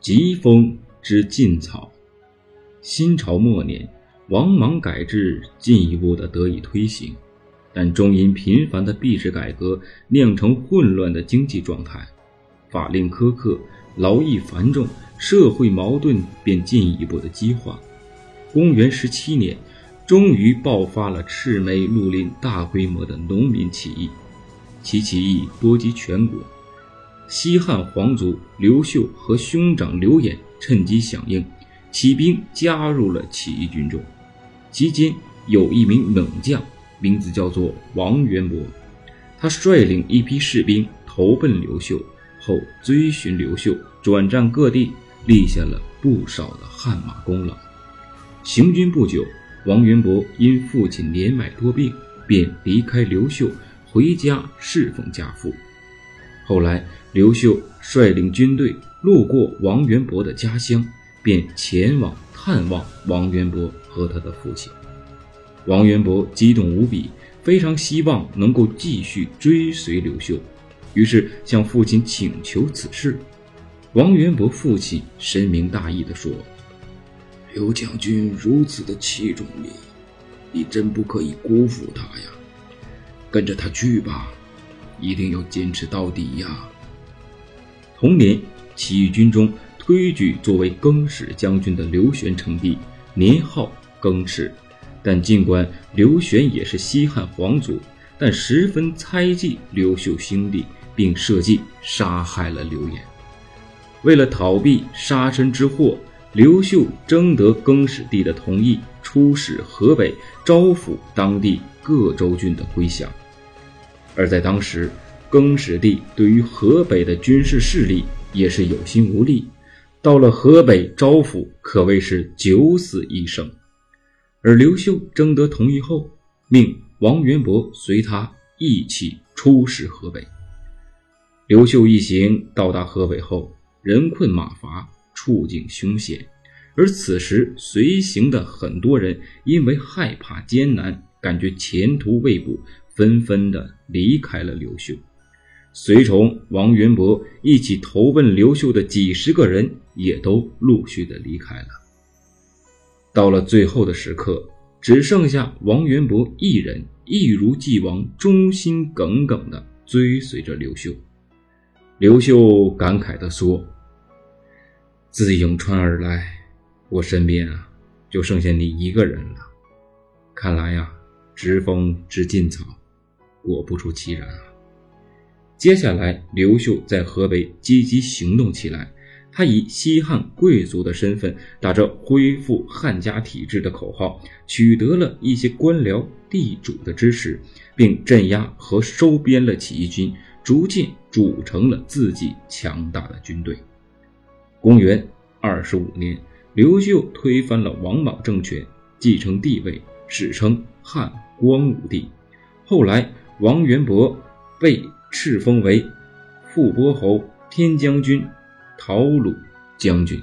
疾风知劲草。新朝末年，王莽改制进一步的得以推行，但终因频繁的币制改革酿成混乱的经济状态，法令苛刻，劳役繁重，社会矛盾便进一步的激化。公元十七年，终于爆发了赤眉绿林大规模的农民起义，其起义波及全国。西汉皇族刘秀和兄长刘演趁机响应，起兵加入了起义军中。期间有一名猛将，名字叫做王元伯，他率领一批士兵投奔刘秀，后追寻刘秀，转战各地，立下了不少的汗马功劳。行军不久，王元伯因父亲年迈多病，便离开刘秀，回家侍奉家父。后来，刘秀率领军队路过王元伯的家乡，便前往探望王元伯和他的父亲。王元伯激动无比，非常希望能够继续追随刘秀，于是向父亲请求此事。王元伯父亲深明大义地说：“刘将军如此的器重你，你真不可以辜负他呀！跟着他去吧。”一定要坚持到底呀！同年，起义军中推举作为更始将军的刘玄称帝，年号更始。但尽管刘玄也是西汉皇族，但十分猜忌刘秀兄弟，并设计杀害了刘演。为了逃避杀身之祸，刘秀征得更始帝的同意，出使河北，招抚当地各州郡的归降。而在当时，更始帝对于河北的军事势力也是有心无力，到了河北招抚可谓是九死一生。而刘秀征得同意后，命王元伯随他一起出使河北。刘秀一行到达河北后，人困马乏，处境凶险，而此时随行的很多人因为害怕艰难，感觉前途未卜。纷纷的离开了刘秀，随从王元伯一起投奔刘秀的几十个人也都陆续的离开了。到了最后的时刻，只剩下王元伯一人，一如既往忠心耿耿的追随着刘秀。刘秀感慨的说：“自颍川而来，我身边啊，就剩下你一个人了。看来呀，时风知劲草。”果不出其然啊！接下来，刘秀在河北积极行动起来。他以西汉贵族的身份，打着恢复汉家体制的口号，取得了一些官僚地主的支持，并镇压和收编了起义军，逐渐组成了自己强大的军队。公元二十五年，刘秀推翻了王莽政权，继承帝位，史称汉光武帝。后来。王元伯被敕封为富波侯、天将军、陶鲁将军。